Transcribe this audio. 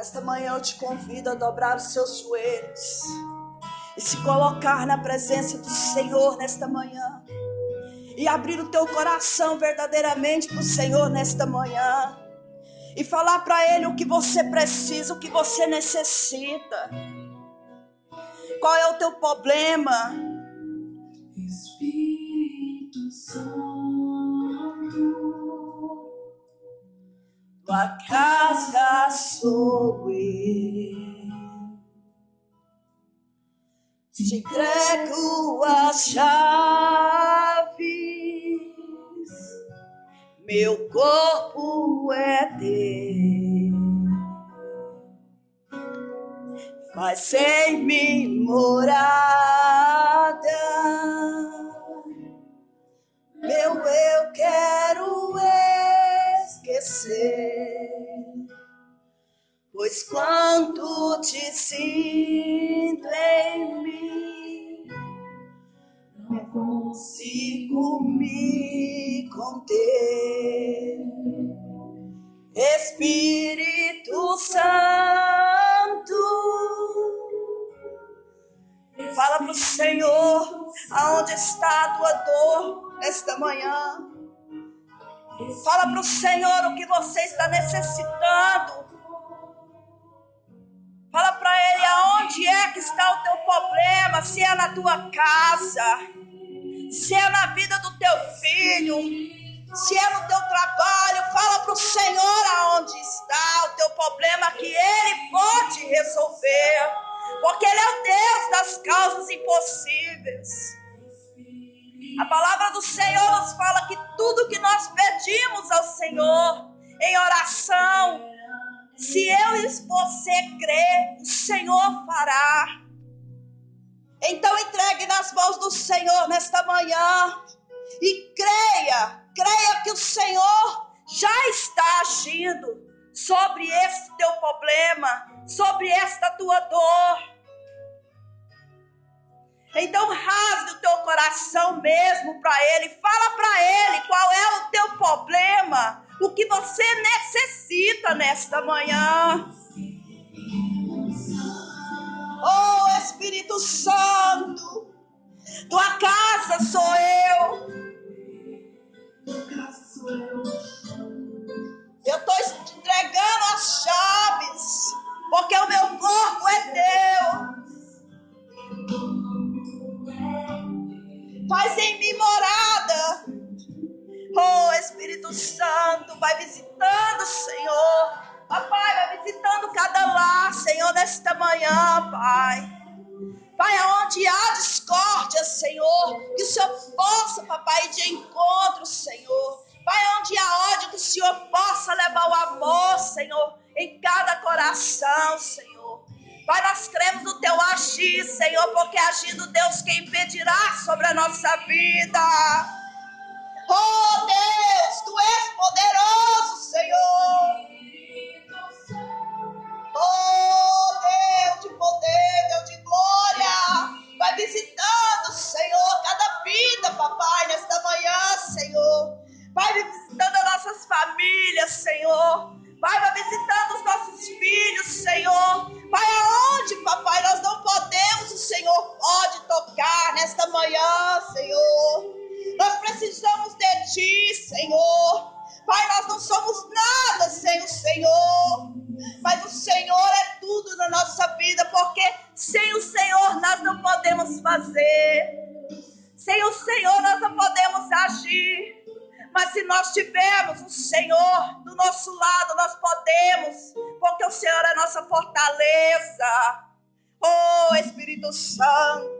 Esta manhã eu te convido a dobrar os seus joelhos e se colocar na presença do Senhor nesta manhã e abrir o teu coração verdadeiramente para o Senhor nesta manhã e falar para Ele o que você precisa, o que você necessita. Qual é o teu problema? Espírito Santo, tua casa sou eu. Te entrego as chaves, meu corpo é teu. Faz em mim morada, meu eu quero Pois quando te sinto em mim, não consigo me conter. Espírito Santo, fala para o Senhor aonde está a tua dor nesta manhã. Fala para o Senhor o que você está necessitando. Fala para ele aonde é que está o teu problema, se é na tua casa, se é na vida do teu filho, se é no teu trabalho, fala para o Senhor aonde está o teu problema que ele pode resolver, porque ele é o Deus das causas impossíveis. A palavra do Senhor nos fala que tudo que nós pedimos ao Senhor em oração, se eu e você crer, o Senhor fará. Então entregue nas mãos do Senhor nesta manhã e creia, creia que o Senhor já está agindo sobre esse teu problema, sobre esta tua dor. Então rasgue o teu coração mesmo para Ele, fala para Ele qual é o teu problema, o que você necessita nesta manhã. Oh Espírito Santo, tua casa sou eu. Eu estou entregando as chaves, porque o meu corpo é teu. Faz em mim morada Oh, Espírito Santo, vai visitando, Senhor. Papai, vai visitando cada lar, Senhor, nesta manhã, Pai. Pai, aonde há discórdia, Senhor, que o Senhor possa, papai, de encontro, Senhor. Pai, onde há ódio, que o Senhor possa levar o amor, Senhor, em cada coração, Senhor. Pai, nós cremos no teu agir, Senhor, porque agindo Deus quem impedirá sobre a nossa vida. Oh Senhor. Vai, vai visitando os nossos filhos, Senhor. Vai aonde, papai, nós não podemos, o Senhor pode tocar nesta manhã, Senhor. Nós precisamos de Ti, Senhor. Pai, nós não somos nada sem o Senhor. Mas o Senhor é tudo na nossa vida, porque sem o Senhor nós não podemos fazer. Sem o Senhor nós não podemos agir. Mas se nós tivermos o Senhor do nosso lado, nós podemos, porque o Senhor é nossa fortaleza. Oh Espírito Santo.